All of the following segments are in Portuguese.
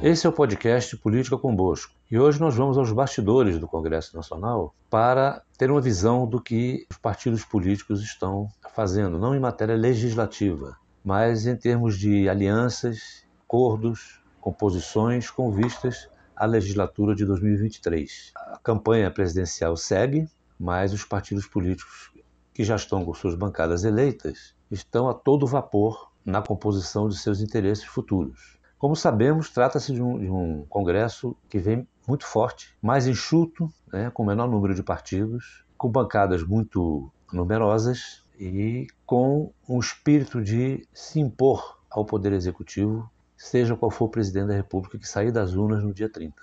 Esse é o podcast Política com Bosco e hoje nós vamos aos bastidores do Congresso Nacional para ter uma visão do que os partidos políticos estão fazendo, não em matéria legislativa, mas em termos de alianças, acordos, composições com vistas à legislatura de 2023. A campanha presidencial segue, mas os partidos políticos que já estão com suas bancadas eleitas estão a todo vapor na composição de seus interesses futuros. Como sabemos, trata-se de, um, de um, Congresso que vem muito forte, mais enxuto, né, com menor número de partidos, com bancadas muito numerosas e com um espírito de se impor ao Poder Executivo, seja qual for o presidente da República que sair das urnas no dia 30.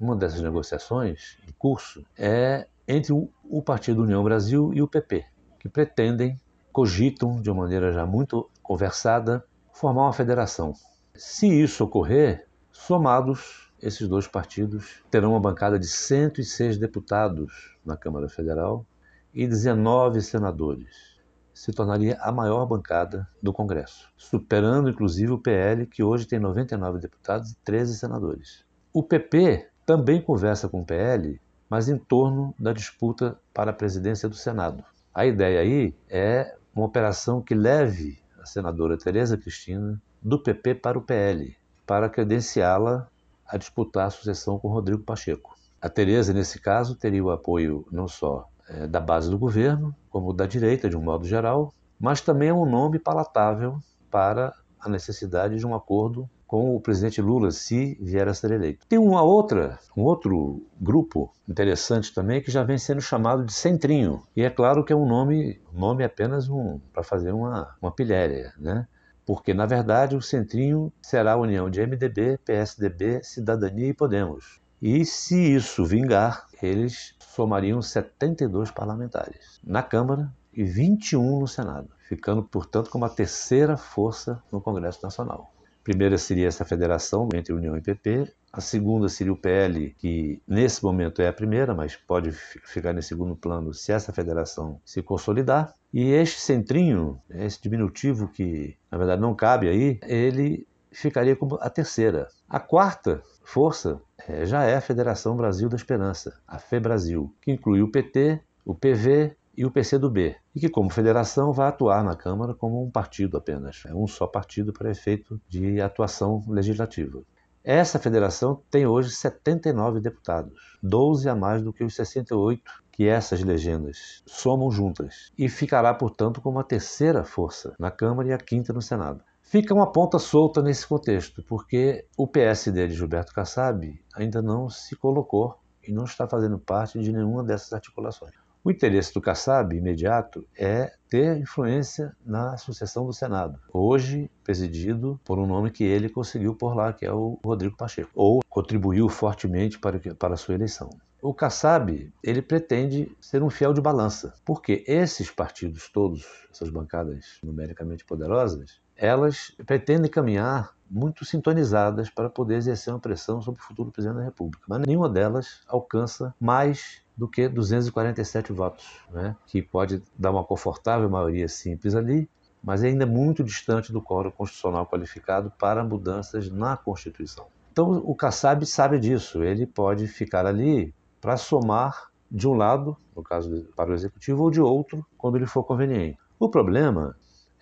Uma dessas negociações em curso é entre o Partido União Brasil e o PP, que pretendem, cogitam de uma maneira já muito conversada, formar uma federação. Se isso ocorrer, somados, esses dois partidos terão uma bancada de 106 deputados na Câmara Federal e 19 senadores. Se tornaria a maior bancada do Congresso, superando inclusive o PL, que hoje tem 99 deputados e 13 senadores. O PP também conversa com o PL, mas em torno da disputa para a presidência do Senado. A ideia aí é uma operação que leve a senadora Tereza Cristina do PP para o PL, para credenciá-la a disputar a sucessão com Rodrigo Pacheco. A Tereza, nesse caso, teria o apoio não só é, da base do governo, como da direita, de um modo geral, mas também é um nome palatável para a necessidade de um acordo com o presidente Lula, se vier a ser eleito. Tem uma outra, um outro grupo interessante também que já vem sendo chamado de Centrinho. E é claro que é um nome, nome apenas um para fazer uma, uma pilhéria, né? Porque, na verdade, o Centrinho será a união de MDB, PSDB, Cidadania e Podemos. E se isso vingar, eles somariam 72 parlamentares na Câmara e 21 no Senado, ficando, portanto, como a terceira força no Congresso Nacional primeira seria essa federação entre União e PP. A segunda seria o PL, que nesse momento é a primeira, mas pode ficar em segundo plano se essa federação se consolidar. E este centrinho, esse diminutivo que na verdade não cabe aí, ele ficaria como a terceira. A quarta força é, já é a Federação Brasil da Esperança, a FEBrasil, que inclui o PT, o PV e o PCdoB, e que, como federação, vai atuar na Câmara como um partido apenas, é um só partido para efeito de atuação legislativa. Essa federação tem hoje 79 deputados, 12 a mais do que os 68 que essas legendas somam juntas, e ficará, portanto, como a terceira força na Câmara e a quinta no Senado. Fica uma ponta solta nesse contexto, porque o PSD de Gilberto Kassab ainda não se colocou e não está fazendo parte de nenhuma dessas articulações. O interesse do Kassab imediato é ter influência na sucessão do Senado, hoje presidido por um nome que ele conseguiu por lá, que é o Rodrigo Pacheco, ou contribuiu fortemente para, para a sua eleição. O Kassab, ele pretende ser um fiel de balança, porque esses partidos todos, essas bancadas numericamente poderosas, elas pretendem caminhar muito sintonizadas para poder exercer uma pressão sobre o futuro presidente da República. Mas nenhuma delas alcança mais do que 247 votos, né? que pode dar uma confortável maioria simples ali, mas é ainda muito distante do quórum constitucional qualificado para mudanças na Constituição. Então o Kassab sabe disso, ele pode ficar ali para somar de um lado, no caso para o executivo, ou de outro, quando lhe for conveniente. O problema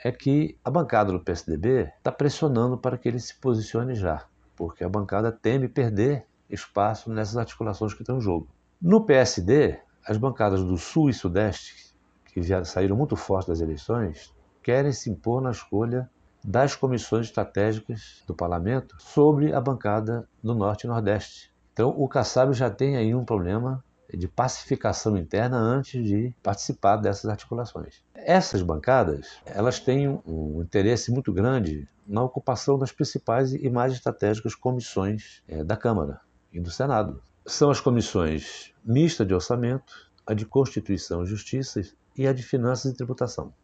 é que a bancada do PSDB está pressionando para que ele se posicione já, porque a bancada teme perder espaço nessas articulações que estão em jogo. No PSD, as bancadas do Sul e Sudeste, que já saíram muito fortes das eleições, querem se impor na escolha das comissões estratégicas do parlamento sobre a bancada do Norte e Nordeste. Então, o Kassab já tem aí um problema de pacificação interna antes de participar dessas articulações. Essas bancadas, elas têm um interesse muito grande na ocupação das principais e mais estratégicas comissões é, da Câmara e do Senado são as comissões mista de orçamento, a de Constituição e Justiça e a de Finanças e Tributação.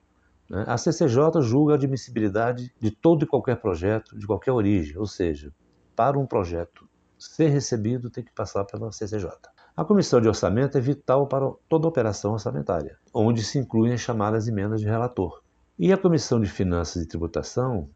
Né? A CCJ julga a admissibilidade de todo e qualquer projeto, de qualquer origem, ou seja, para um projeto ser recebido tem que passar pela CCJ. A Comissão de Orçamento é vital para toda operação orçamentária, onde se incluem as chamadas emendas de relator. E a Comissão de Finanças e Tributação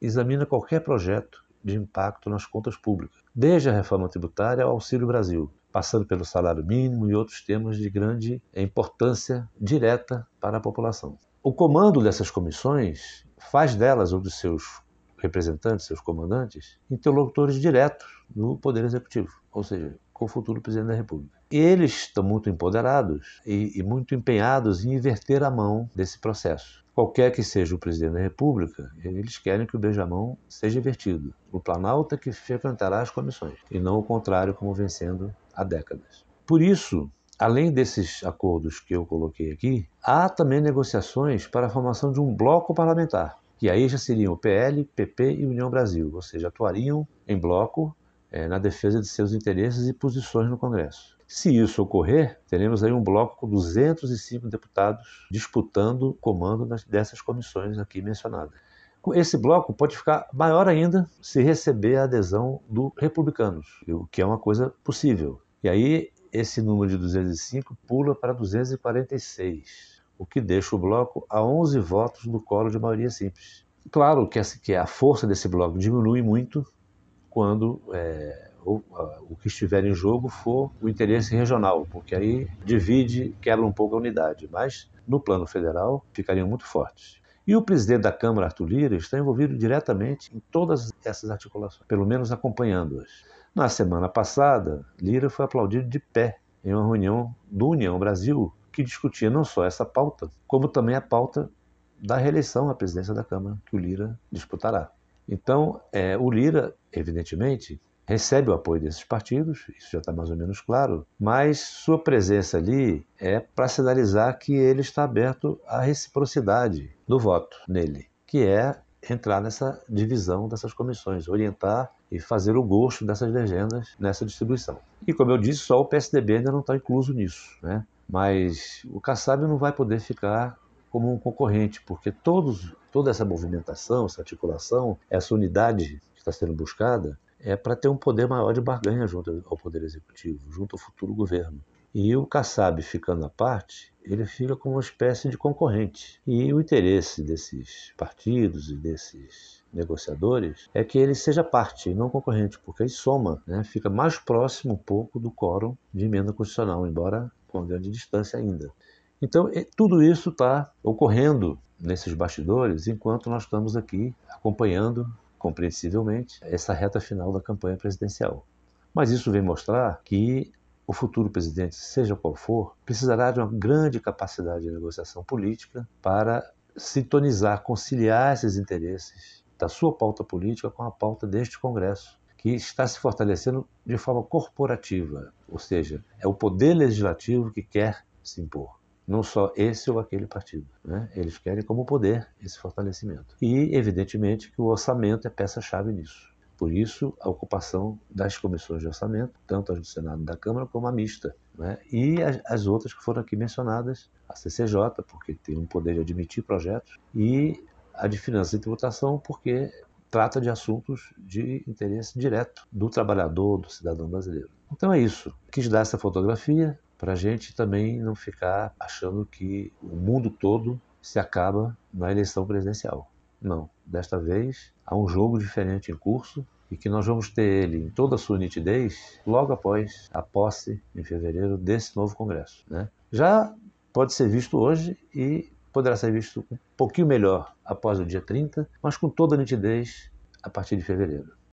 examina qualquer projeto de impacto nas contas públicas, desde a reforma tributária ao Auxílio Brasil, passando pelo salário mínimo e outros temas de grande importância direta para a população. O comando dessas comissões faz delas ou dos seus representantes, seus comandantes, interlocutores diretos no Poder Executivo, ou seja, com o futuro presidente da República. Eles estão muito empoderados e, e muito empenhados em inverter a mão desse processo. Qualquer que seja o presidente da República, eles querem que o beijamão seja invertido. O Planalto é que frequentará as comissões, e não o contrário, como vem sendo há décadas. Por isso, além desses acordos que eu coloquei aqui, há também negociações para a formação de um bloco parlamentar, que aí já seriam o PL, PP e União Brasil, ou seja, atuariam em bloco é, na defesa de seus interesses e posições no Congresso. Se isso ocorrer, teremos aí um bloco com 205 deputados disputando o comando dessas comissões aqui mencionadas. Esse bloco pode ficar maior ainda se receber a adesão dos republicanos, o que é uma coisa possível. E aí esse número de 205 pula para 246, o que deixa o bloco a 11 votos do colo de maioria simples. Claro que a força desse bloco diminui muito quando é, o, o, que estiver em jogo for o interesse regional, porque aí divide, quebra um pouco a unidade, mas no plano federal ficariam muito fortes. E o presidente da Câmara, Arthur Lira, está envolvido diretamente em todas essas articulações, pelo menos acompanhando-as. Na semana passada, Lira foi aplaudido de pé em uma reunião do União Brasil que discutia não só essa pauta, como também a pauta da reeleição à presidência da Câmara, que o Lira disputará. Então, é, o Lira, evidentemente, recebe o apoio desses partidos, isso já está mais ou menos claro, mas sua presença ali é para sinalizar que ele está aberto à reciprocidade do voto nele, que é entrar nessa divisão dessas comissões, orientar e fazer o gosto dessas legendas nessa distribuição. E como eu disse, só o PSDB ainda não está incluso nisso, né? Mas o Kassab não vai poder ficar como um concorrente, porque todos, toda essa movimentação, essa articulação, essa unidade que está sendo buscada é para ter um poder maior de barganha junto ao Poder Executivo, junto ao futuro governo. E o Kassab ficando à parte, ele fica como uma espécie de concorrente. E o interesse desses partidos e desses negociadores é que ele seja parte e não concorrente, porque aí soma, né? fica mais próximo um pouco do quórum de emenda constitucional, embora com grande distância ainda. Então, tudo isso está ocorrendo nesses bastidores enquanto nós estamos aqui acompanhando, compreensivelmente, essa reta final da campanha presidencial. Mas isso vem mostrar que o futuro presidente, seja qual for, precisará de uma grande capacidade de negociação política para sintonizar, conciliar esses interesses da sua pauta política com a pauta deste Congresso, que está se fortalecendo de forma corporativa, ou seja, é o poder legislativo que quer se impor não só esse ou aquele partido. Né? Eles querem como poder esse fortalecimento. E, evidentemente, que o orçamento é peça-chave nisso. Por isso, a ocupação das comissões de orçamento, tanto as do Senado e da Câmara, como a mista. Né? E as, as, outras que foram aqui mencionadas, a CCJ, porque tem um poder de admitir projetos, e a de Finanças e Tributação, porque trata de assuntos de interesse direto do trabalhador, do cidadão brasileiro. Então é isso. Quis dar essa fotografia, para a gente também não ficar achando que o mundo todo se acaba na eleição presidencial. Não, desta vez há um jogo diferente em curso e que nós vamos ter ele em toda a sua nitidez logo após a posse, em fevereiro, desse novo Congresso. Né? Já pode ser visto hoje e poderá ser visto um pouquinho melhor após o dia 30, mas com toda a nitidez a partir de fevereiro.